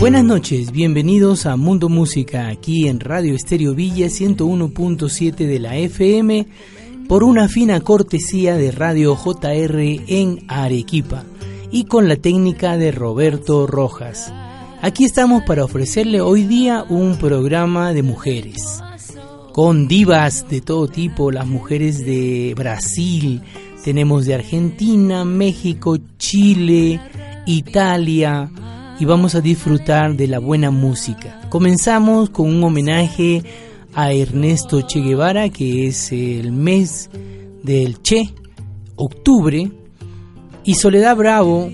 Buenas noches, bienvenidos a Mundo Música aquí en Radio Estéreo Villa 101.7 de la FM por una fina cortesía de Radio JR en Arequipa y con la técnica de Roberto Rojas. Aquí estamos para ofrecerle hoy día un programa de mujeres, con divas de todo tipo, las mujeres de Brasil, tenemos de Argentina, México, Chile, Italia, y vamos a disfrutar de la buena música. Comenzamos con un homenaje a Ernesto Che Guevara, que es el mes del Che, octubre, y Soledad Bravo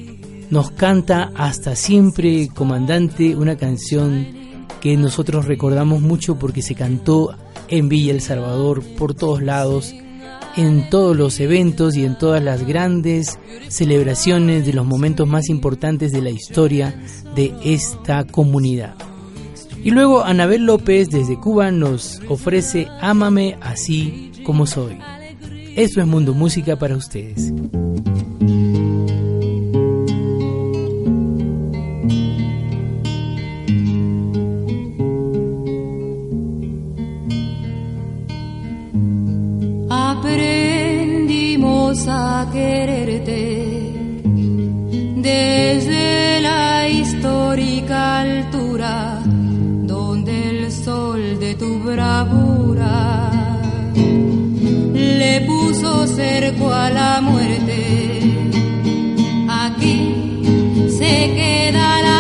nos canta Hasta siempre, comandante, una canción que nosotros recordamos mucho porque se cantó en Villa El Salvador por todos lados en todos los eventos y en todas las grandes celebraciones de los momentos más importantes de la historia de esta comunidad. Y luego Anabel López desde Cuba nos ofrece Ámame así como soy. Esto es Mundo Música para ustedes. A quererte desde la histórica altura donde el sol de tu bravura le puso cerco a la muerte. Aquí se queda la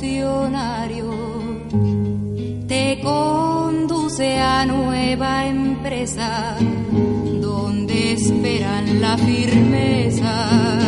revolucionario. Te conduce a nueva empresa donde esperan la firmeza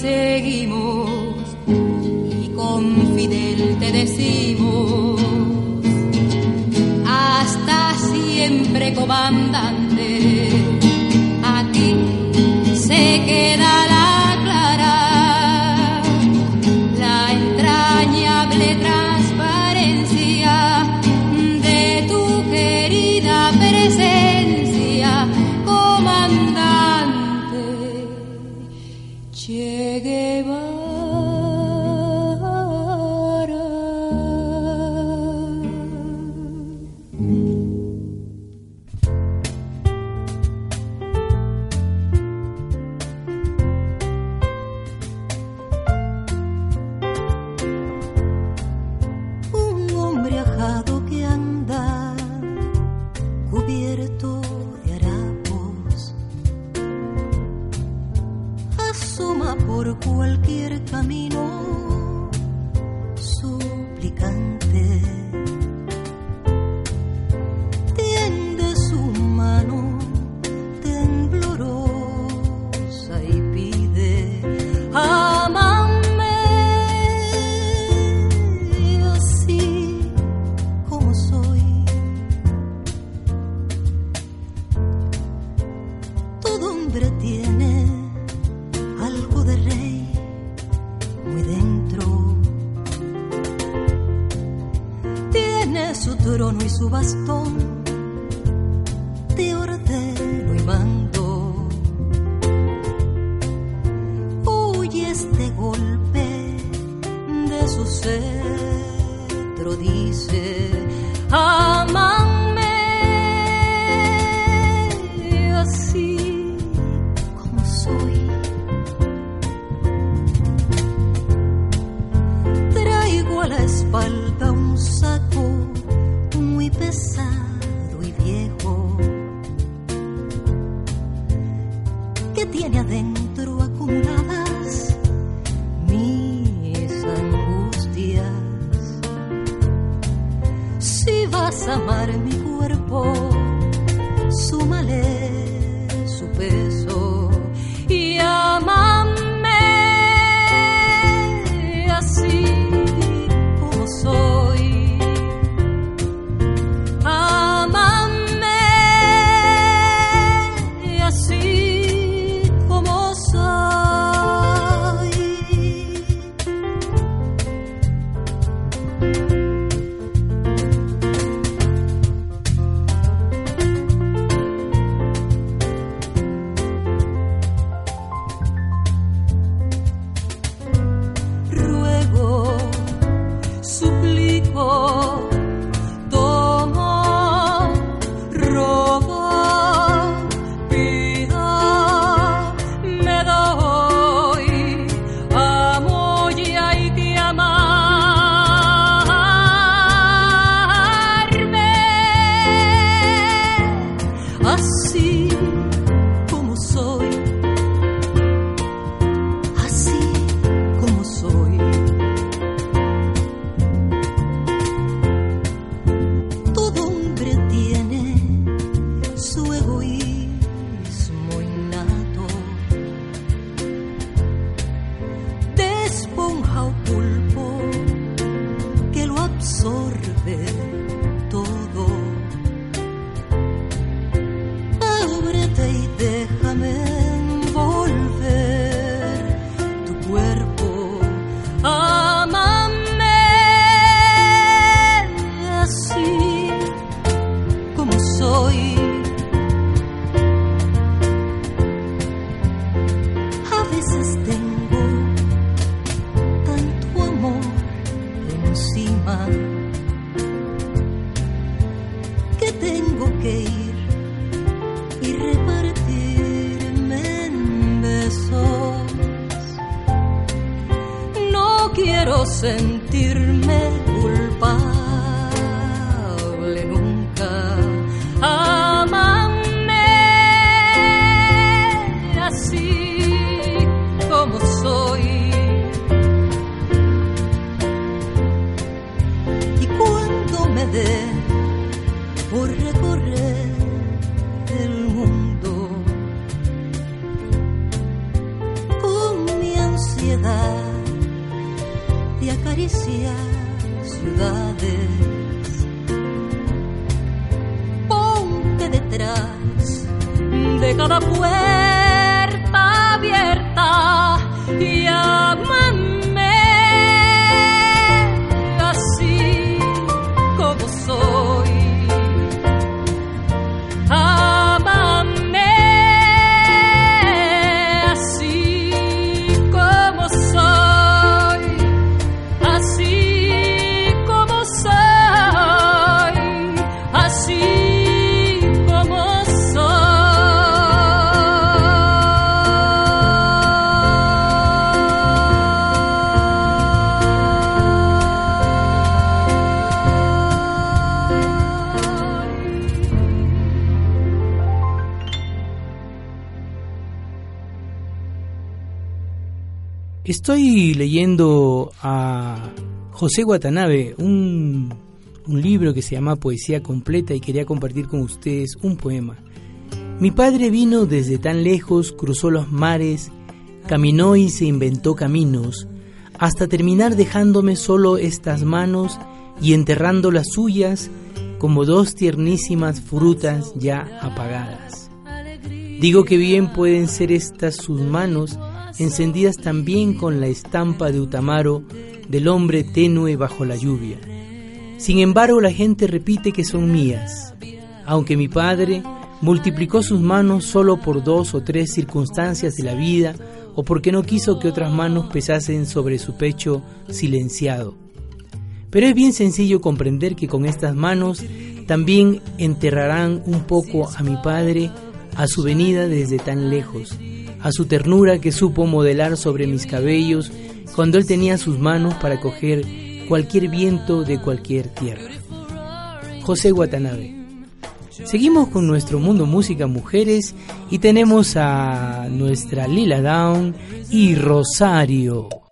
seguimos y con Fidel te decimos, hasta siempre comandante. cualquier camino. Estoy leyendo a José Watanabe, un, un libro que se llama Poesía Completa y quería compartir con ustedes un poema. Mi padre vino desde tan lejos, cruzó los mares, caminó y se inventó caminos, hasta terminar dejándome solo estas manos y enterrando las suyas como dos tiernísimas frutas ya apagadas. Digo que bien pueden ser estas sus manos, encendidas también con la estampa de Utamaro del hombre tenue bajo la lluvia. Sin embargo, la gente repite que son mías, aunque mi padre multiplicó sus manos solo por dos o tres circunstancias de la vida o porque no quiso que otras manos pesasen sobre su pecho silenciado. Pero es bien sencillo comprender que con estas manos también enterrarán un poco a mi padre a su venida desde tan lejos, a su ternura que supo modelar sobre mis cabellos cuando él tenía sus manos para coger cualquier viento de cualquier tierra. José Watanabe. Seguimos con nuestro mundo música mujeres y tenemos a nuestra Lila Down y Rosario.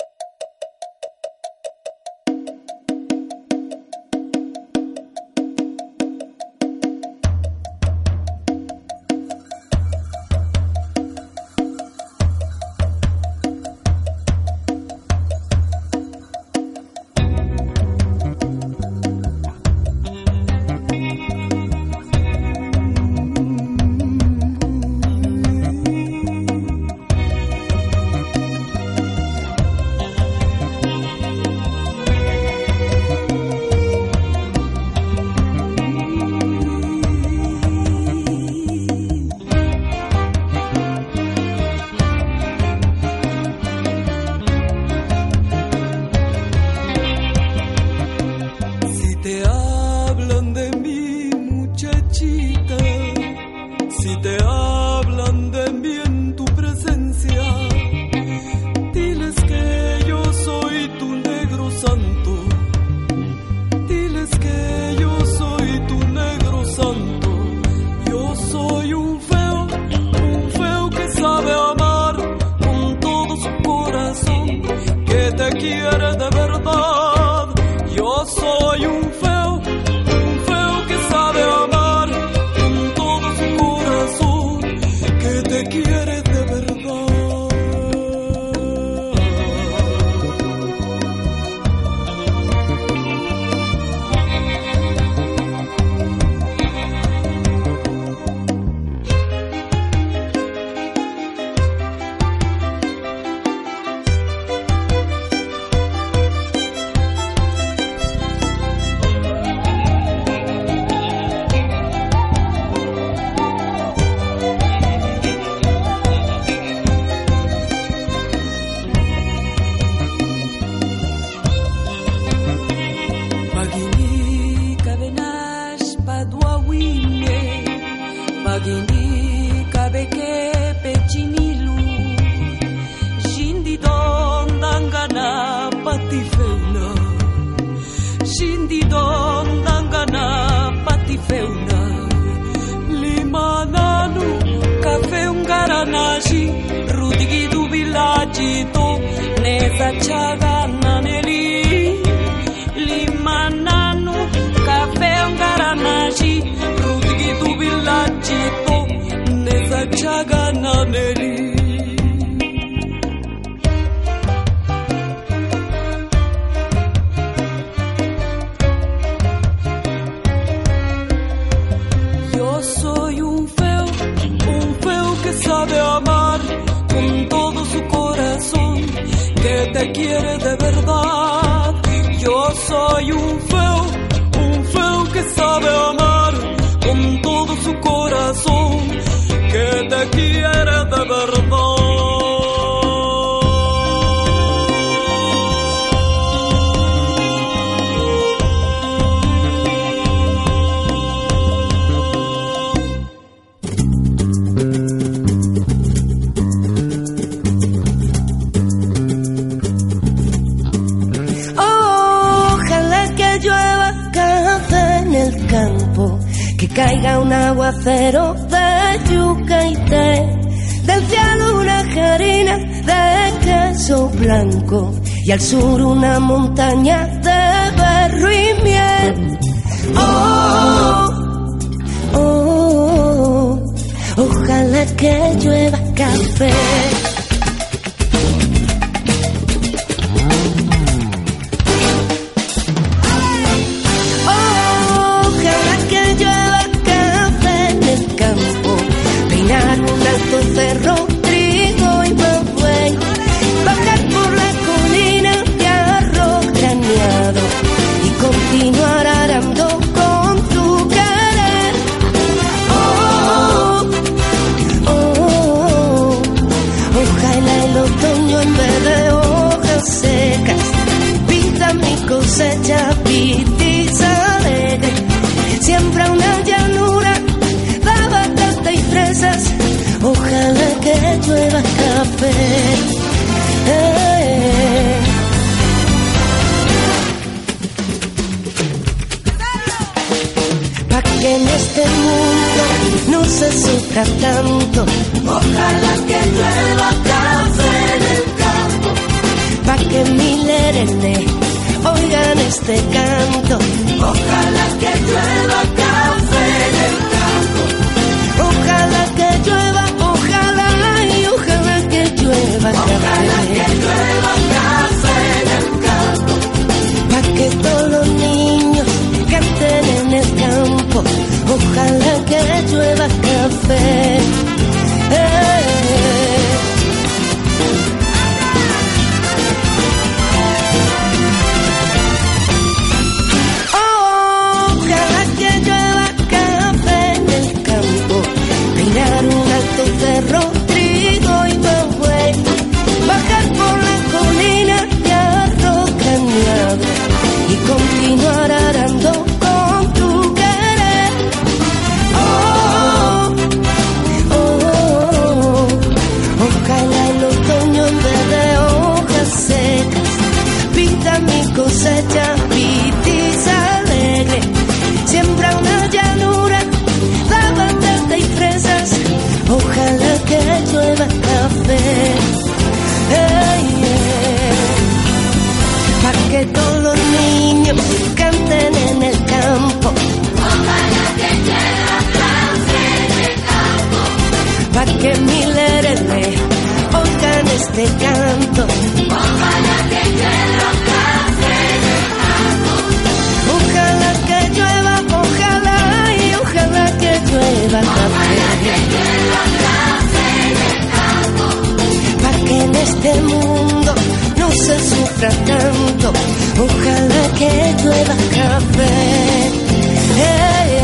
De yuca y té, del cielo una harina de queso blanco y al sur una montaña de berro y miel. Oh, oh, oh, ojalá que llueva café. Peinar un alto cerro, este canto. Ojalá que llueva, ojalá y ojalá que llueva café. Para que en este mundo no se sufra tanto. Ojalá que llueva café. Eh,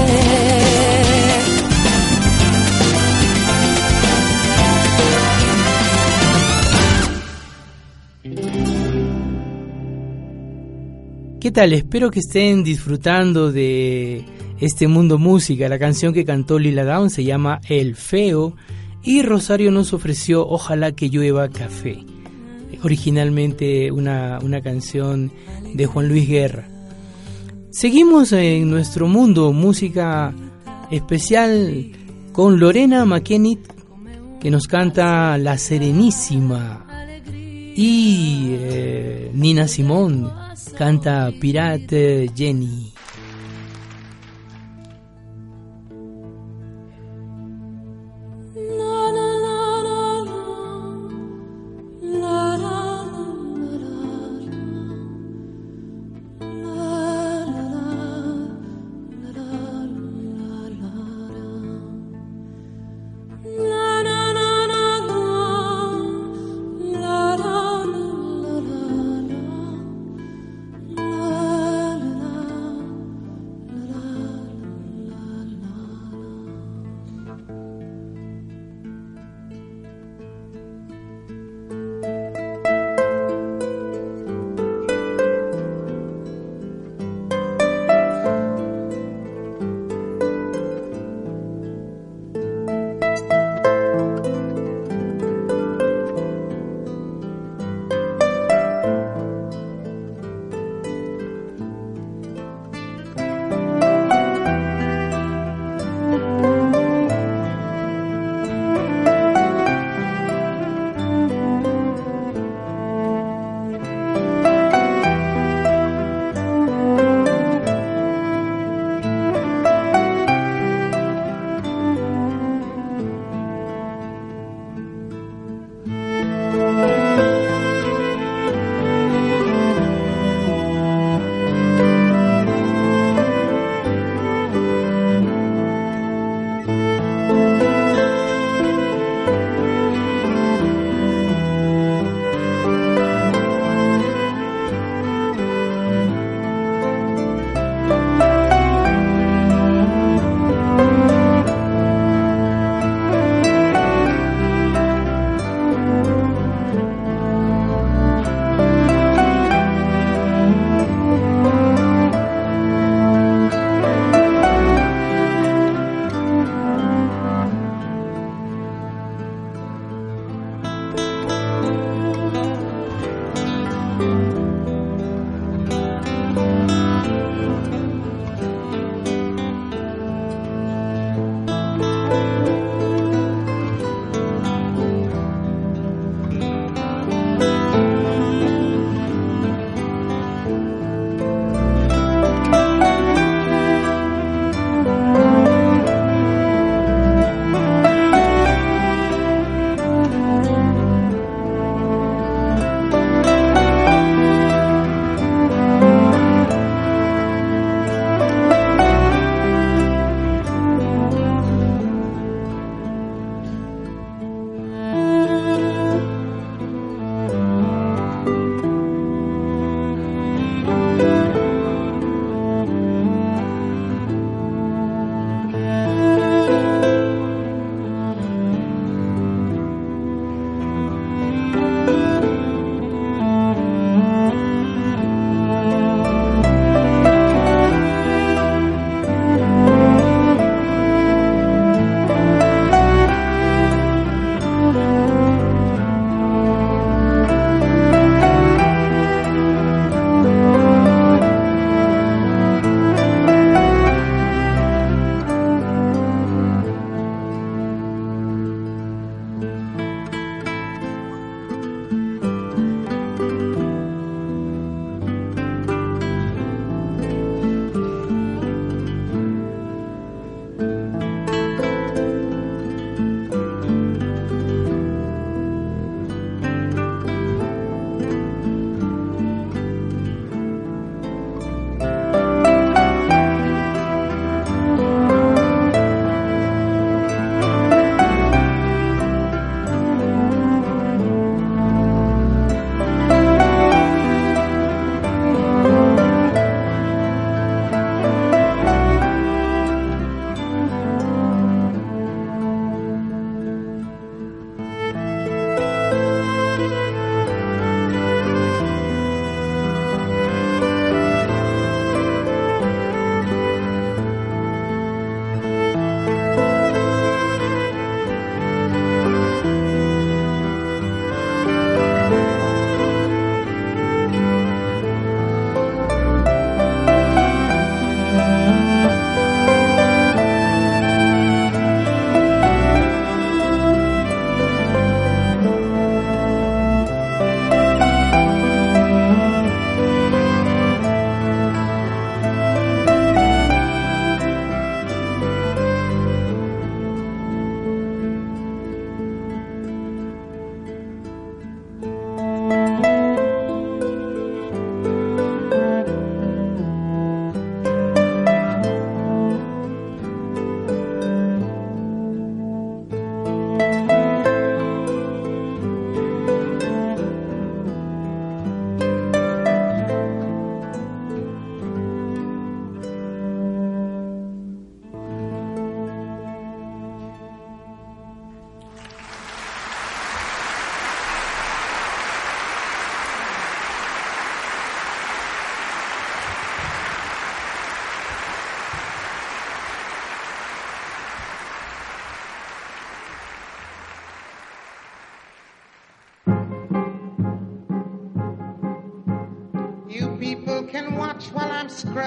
¿Qué tal? Espero que estén disfrutando de este mundo música. La canción que cantó Lila Down se llama El Feo y Rosario nos ofreció Ojalá que llueva café. Originalmente una, una canción de Juan Luis Guerra. Seguimos en nuestro mundo música especial con Lorena McKennitt que nos canta La Serenísima y eh, Nina Simón canta Pirate Jenny.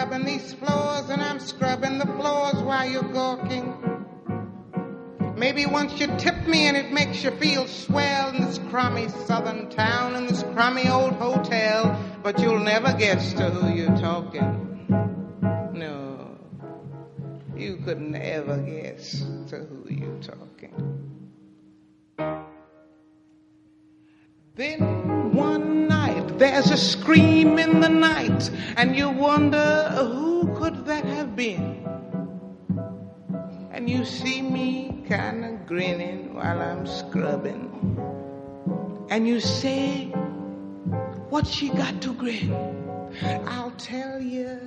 Scrubbing these floors and I'm scrubbing the floors while you're gawking. Maybe once you tip me and it makes you feel swell in this crummy southern town, in this crummy old hotel, but you'll never guess to who you're talking. No, you could never guess to who you're talking. Then there's a scream in the night, and you wonder who could that have been? And you see me kind of grinning while I'm scrubbing. And you say, What she got to grin? I'll tell you.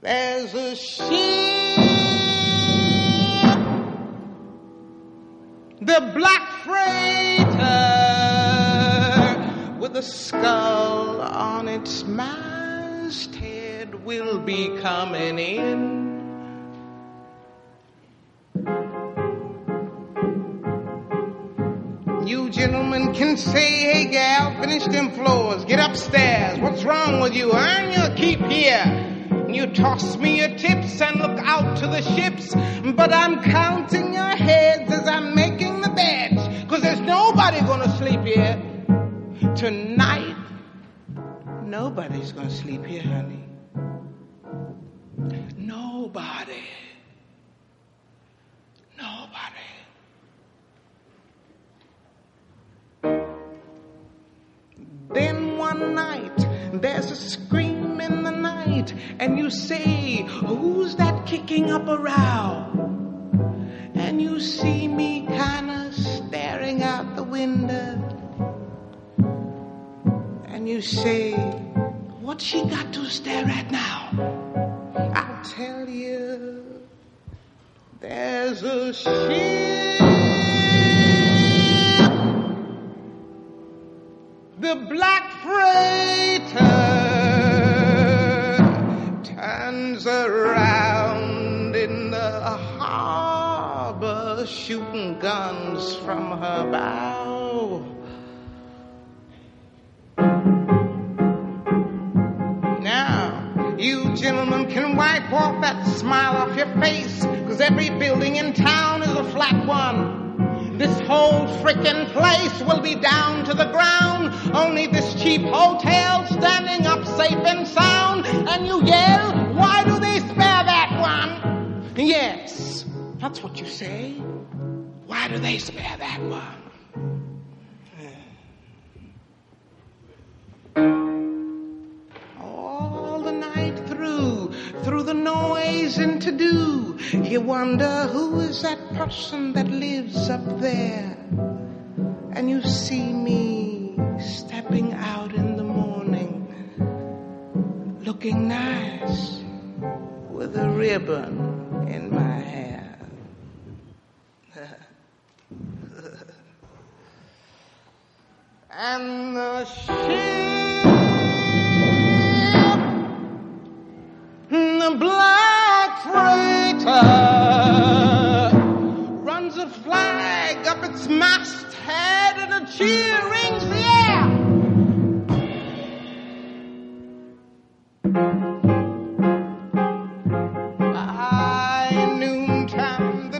There's a ship, the black freighter with a skull on its masthead will be coming in. You gentlemen can say, hey gal, finish them floors, get upstairs. What's wrong with you? Earn your keep here. You toss me your tips and look out to the ships, but I'm counting your heads as I'm making the beds, cause there's nobody gonna sleep here. Tonight, nobody's gonna sleep here, honey. Nobody. Nobody. Then one night, there's a scream in the night, and you say, Who's that kicking up a row? And you see me kinda staring out the window, you say, What's she got to stare at now? I'll tell you, there's a ship. The black freighter turns around in the harbor, shooting guns from her bow. Can wipe off that smile off your face, cause every building in town is a flat one. This whole frickin' place will be down to the ground. Only this cheap hotel standing up safe and sound. And you yell, why do they spare that one? Yes, that's what you say. Why do they spare that one? Through, the noise and to do, you wonder who is that person that lives up there. And you see me stepping out in the morning, looking nice with a ribbon in my hair. and the ship, black freighter, runs a flag up its masthead and a cheer rings the air. By noontime,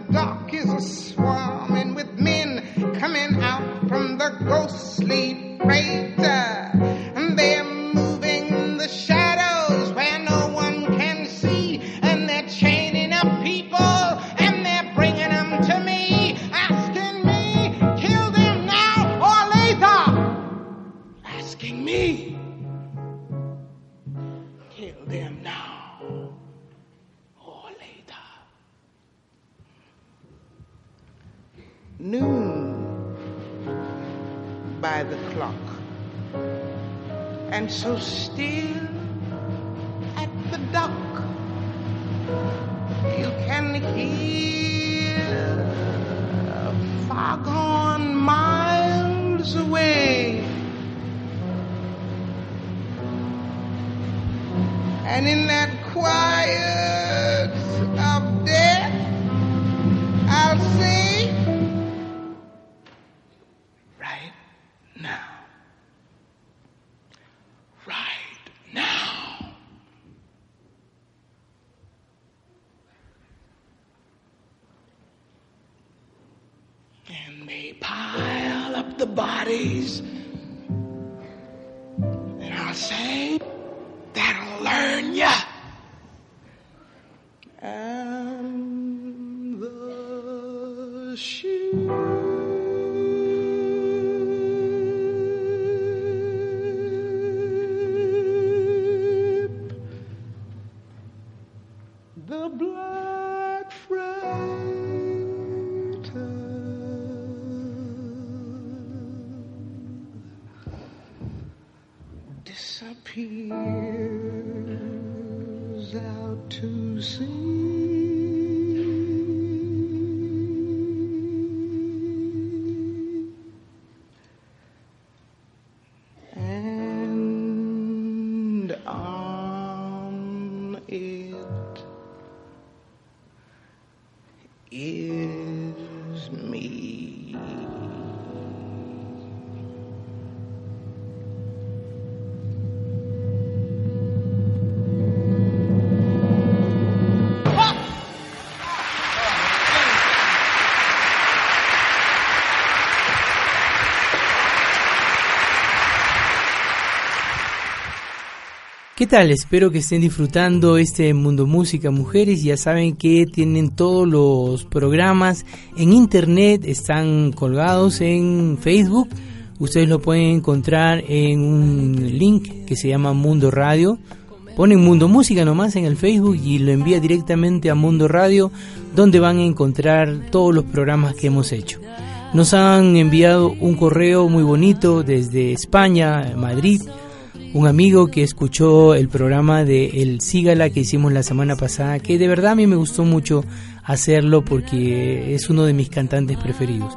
is me. ¿Qué tal? Espero que estén disfrutando este Mundo Música Mujeres. Ya saben que tienen todos los programas en internet, están colgados en Facebook. Ustedes lo pueden encontrar en un link que se llama Mundo Radio. Ponen Mundo Música nomás en el Facebook y lo envía directamente a Mundo Radio, donde van a encontrar todos los programas que hemos hecho. Nos han enviado un correo muy bonito desde España, Madrid, un amigo que escuchó el programa de El Sígala que hicimos la semana pasada, que de verdad a mí me gustó mucho hacerlo porque es uno de mis cantantes preferidos.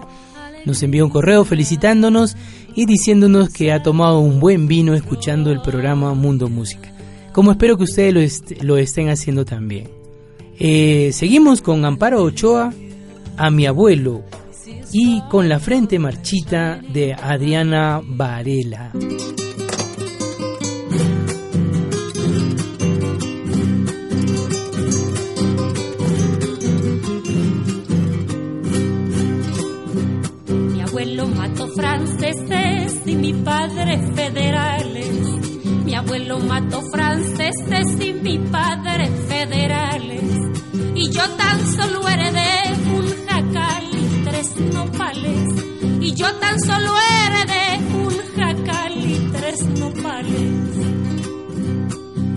Nos envió un correo felicitándonos y diciéndonos que ha tomado un buen vino escuchando el programa Mundo Música, como espero que ustedes lo, est lo estén haciendo también. Eh, seguimos con Amparo Ochoa, a mi abuelo, y con la frente marchita de Adriana Varela. Franceses y mi padre federales. Mi abuelo mató franceses y mi padre federales. Y yo tan solo heredé un jacal y tres nopales. Y yo tan solo heredé un jacal y tres nopales.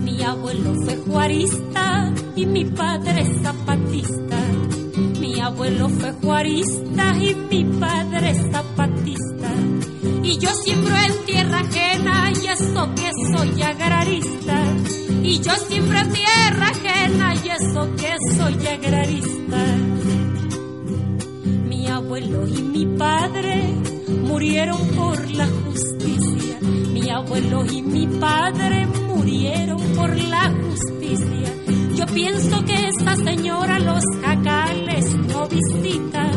Mi abuelo fue juarista y mi padre zapatista. Mi abuelo fue juarista y mi padre zapatista. Yo siembro en tierra ajena y eso que soy agrarista. Y yo siembro en tierra ajena y eso que soy agrarista. Mi abuelo y mi padre murieron por la justicia. Mi abuelo y mi padre murieron por la justicia. Yo pienso que esta señora los jacales no visita.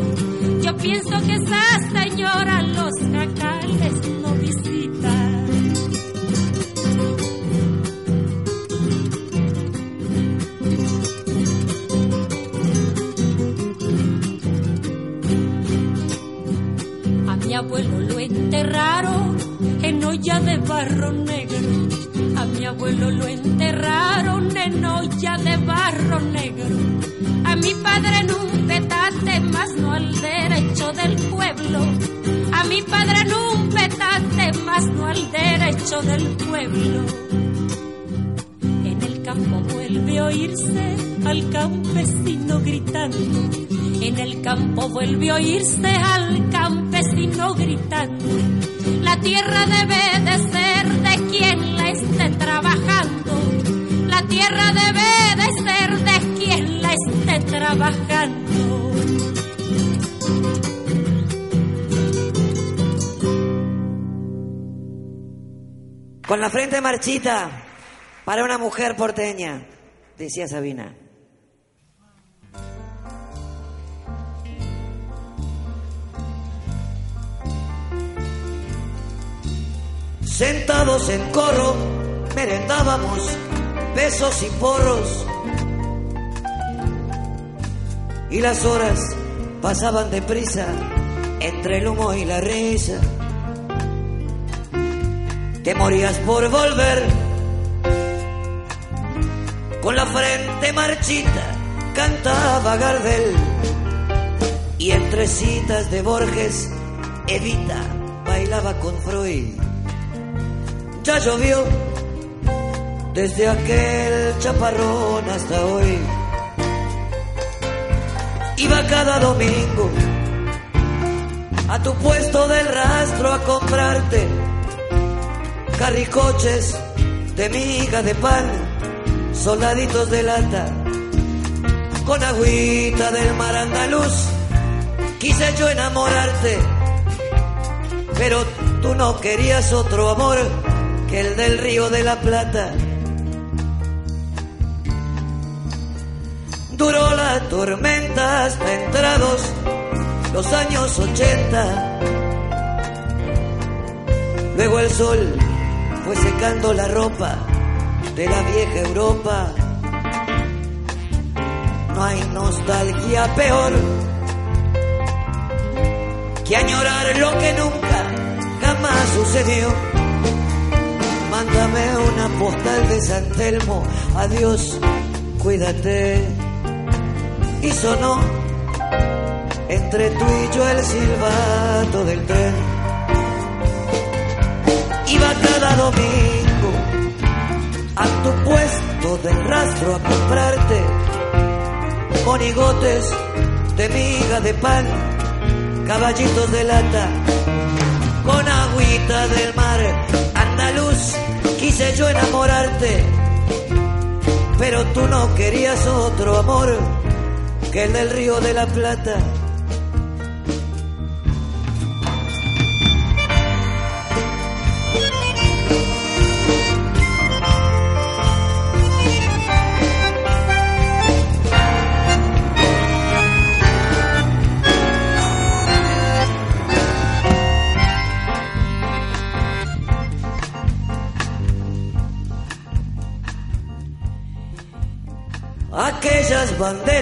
Yo pienso que esa señora los lo enterraron en olla de barro negro. A mi abuelo lo enterraron en olla de barro negro. A mi padre en un petate, más no al derecho del pueblo. A mi padre en un petate, más no al derecho del pueblo. En el campo vuelve a oírse al campesino gritando. En el campo vuelve a oírse al campesino gritando. La tierra debe de ser de quien la esté trabajando. La tierra debe de ser de quien la esté trabajando. Con la frente marchita para una mujer porteña, decía Sabina. Sentados en coro, merendábamos besos y porros. Y las horas pasaban deprisa entre el humo y la risa. Te morías por volver con la frente marchita, cantaba Gardel. Y entre citas de Borges, Evita bailaba con Freud. Ya llovió desde aquel chaparrón hasta hoy. Iba cada domingo a tu puesto del rastro a comprarte carricoches de miga de pan, soldaditos de lata, con agüita del mar andaluz. Quise yo enamorarte, pero tú no querías otro amor que el del río de la Plata. Duró la tormenta hasta entrados los años ochenta. Luego el sol fue secando la ropa de la vieja Europa. No hay nostalgia peor que añorar lo que nunca jamás sucedió. Mándame una postal de San Telmo, adiós, cuídate. Y sonó entre tú y yo el silbato del tren. Iba cada domingo a tu puesto del rastro a comprarte monigotes de miga de pan, caballitos de lata, con agüita del mar andaluz. Quise yo enamorarte, pero tú no querías otro amor que el del río de la Plata.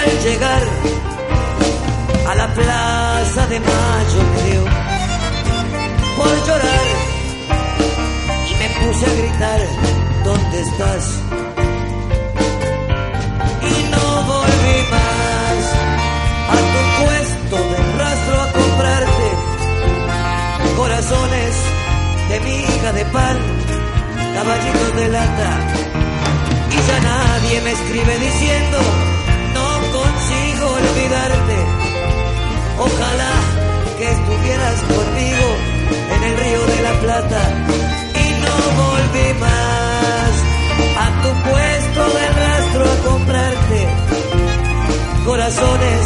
al llegar a la plaza de Mayo me por llorar y me puse a gritar, ¿dónde estás? Y no volví más a tu puesto de rastro a comprarte corazones de miga de pan, caballitos de lata. Y ya nadie me escribe diciendo Ojalá que estuvieras conmigo en el río de la Plata y no volví más a tu puesto de rastro a comprarte corazones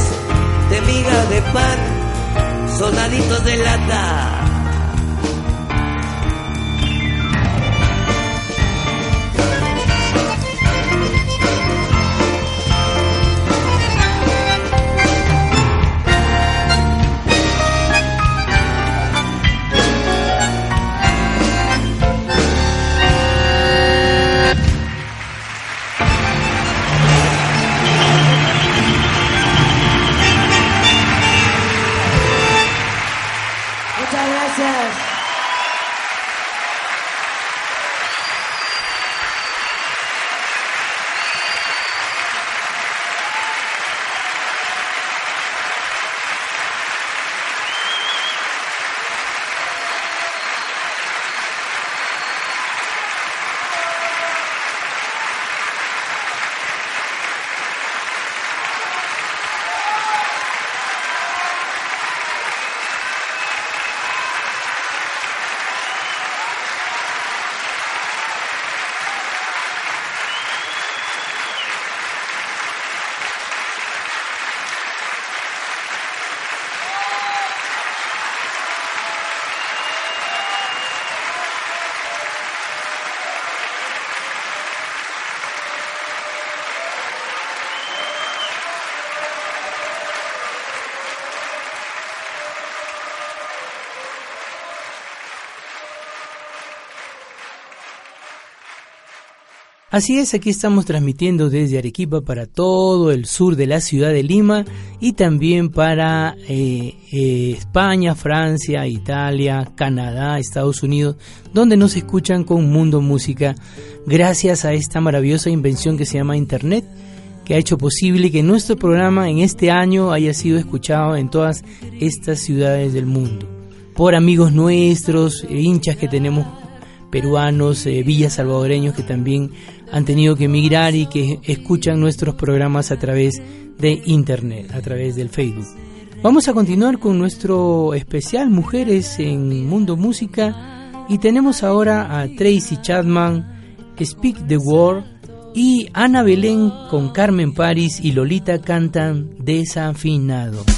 de miga de pan, soldaditos de lata. Así es, aquí estamos transmitiendo desde Arequipa para todo el sur de la ciudad de Lima y también para eh, eh, España, Francia, Italia, Canadá, Estados Unidos, donde nos escuchan con Mundo Música. Gracias a esta maravillosa invención que se llama Internet que ha hecho posible que nuestro programa en este año haya sido escuchado en todas estas ciudades del mundo. Por amigos nuestros, eh, hinchas que tenemos peruanos, villas salvadoreños que también han tenido que emigrar y que escuchan nuestros programas a través de internet, a través del Facebook. Vamos a continuar con nuestro especial Mujeres en Mundo Música y tenemos ahora a Tracy Chapman, Speak the Word y Ana Belén con Carmen Paris y Lolita cantan Desafinado.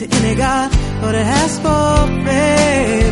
to any God, but it has for faith.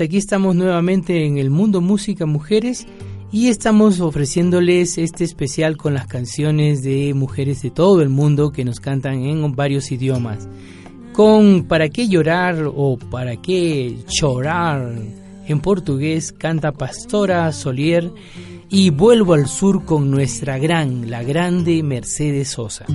aquí estamos nuevamente en el mundo música mujeres y estamos ofreciéndoles este especial con las canciones de mujeres de todo el mundo que nos cantan en varios idiomas. Con ¿Para qué llorar o para qué llorar? En portugués canta Pastora Solier y Vuelvo al Sur con nuestra gran, la grande Mercedes Sosa.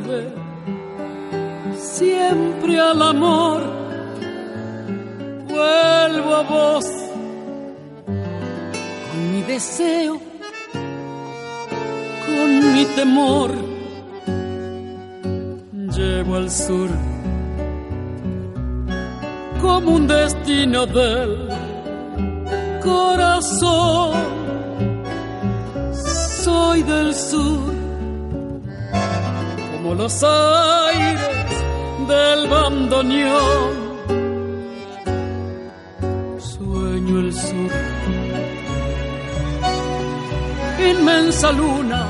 Vuelve? Siempre al amor. Vuelvo a vos. Con mi deseo. Con mi temor. Llevo al sur. Como un destino del corazón los aires del bandoneón. Sueño el sur, inmensa luna,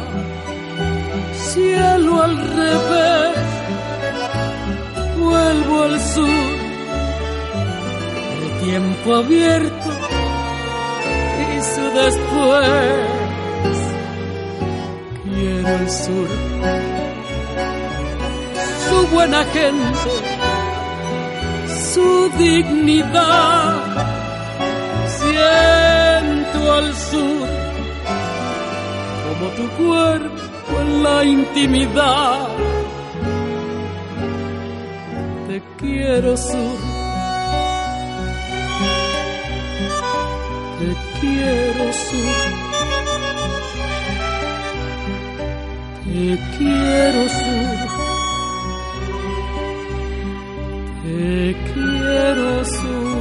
cielo al revés. Vuelvo al sur, el tiempo abierto y su después quiero el sur, su buena gente, su dignidad. Siento al sur como tu cuerpo en la intimidad. Te quiero sur, te quiero sur. Te quiero sur, te quiero sur.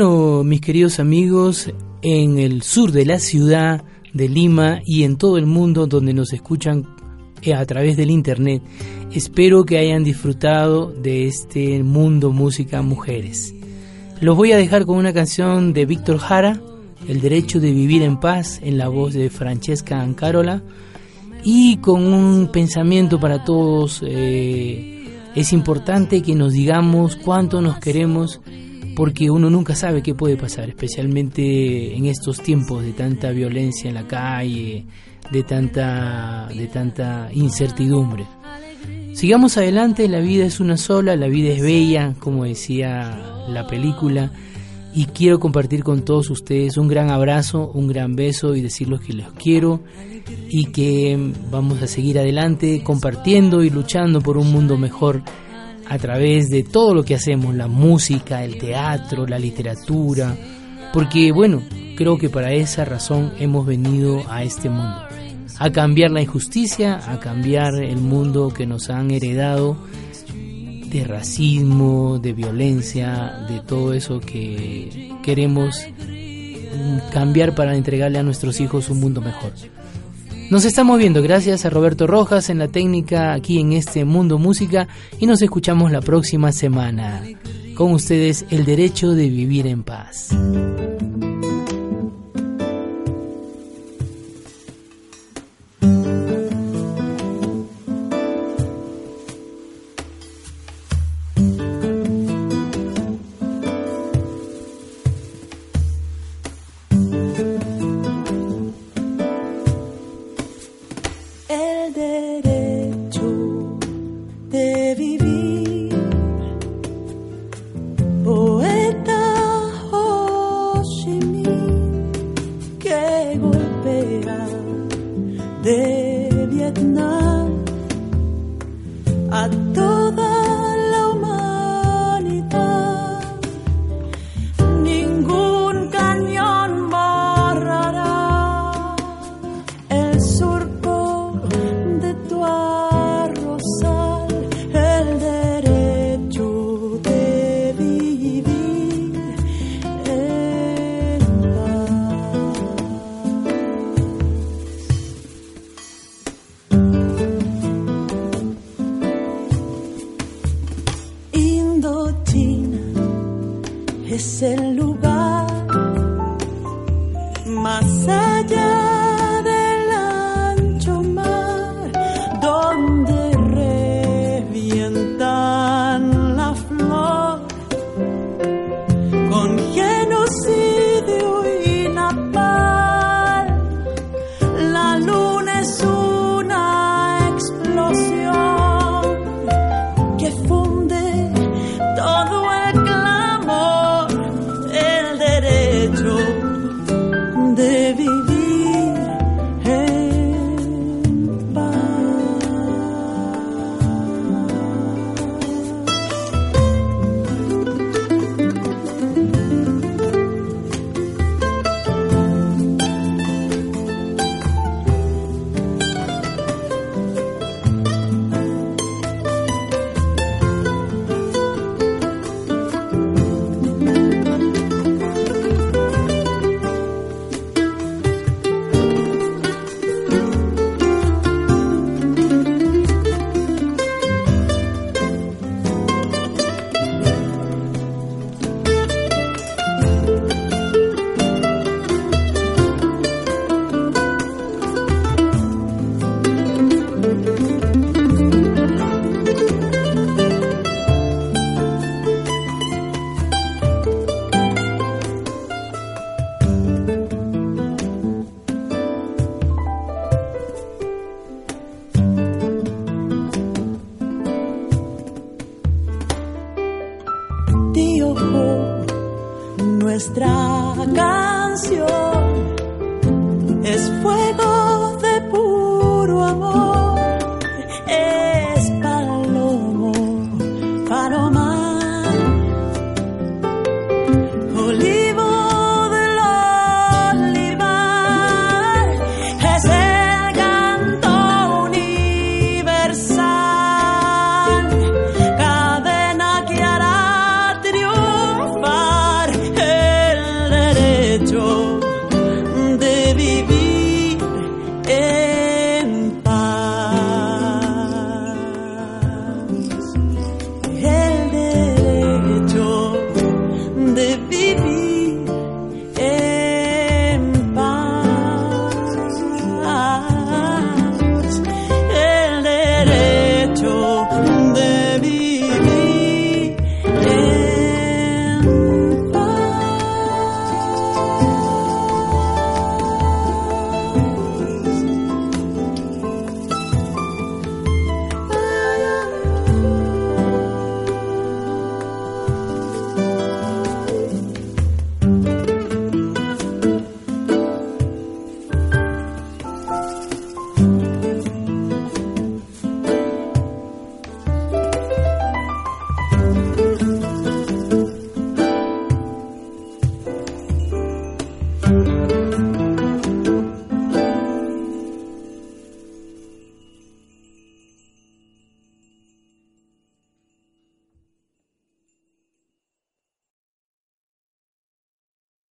Bueno, mis queridos amigos, en el sur de la ciudad de Lima y en todo el mundo donde nos escuchan eh, a través del internet, espero que hayan disfrutado de este mundo música mujeres. Los voy a dejar con una canción de Víctor Jara, El derecho de vivir en paz, en la voz de Francesca Ancarola, y con un pensamiento para todos. Eh, es importante que nos digamos cuánto nos queremos porque uno nunca sabe qué puede pasar, especialmente en estos tiempos de tanta violencia en la calle, de tanta, de tanta incertidumbre. Sigamos adelante, la vida es una sola, la vida es bella, como decía la película, y quiero compartir con todos ustedes un gran abrazo, un gran beso y decirles que los quiero y que vamos a seguir adelante compartiendo y luchando por un mundo mejor a través de todo lo que hacemos, la música, el teatro, la literatura, porque bueno, creo que para esa razón hemos venido a este mundo, a cambiar la injusticia, a cambiar el mundo que nos han heredado de racismo, de violencia, de todo eso que queremos cambiar para entregarle a nuestros hijos un mundo mejor. Nos estamos viendo gracias a Roberto Rojas en la técnica aquí en este Mundo Música y nos escuchamos la próxima semana. Con ustedes el derecho de vivir en paz.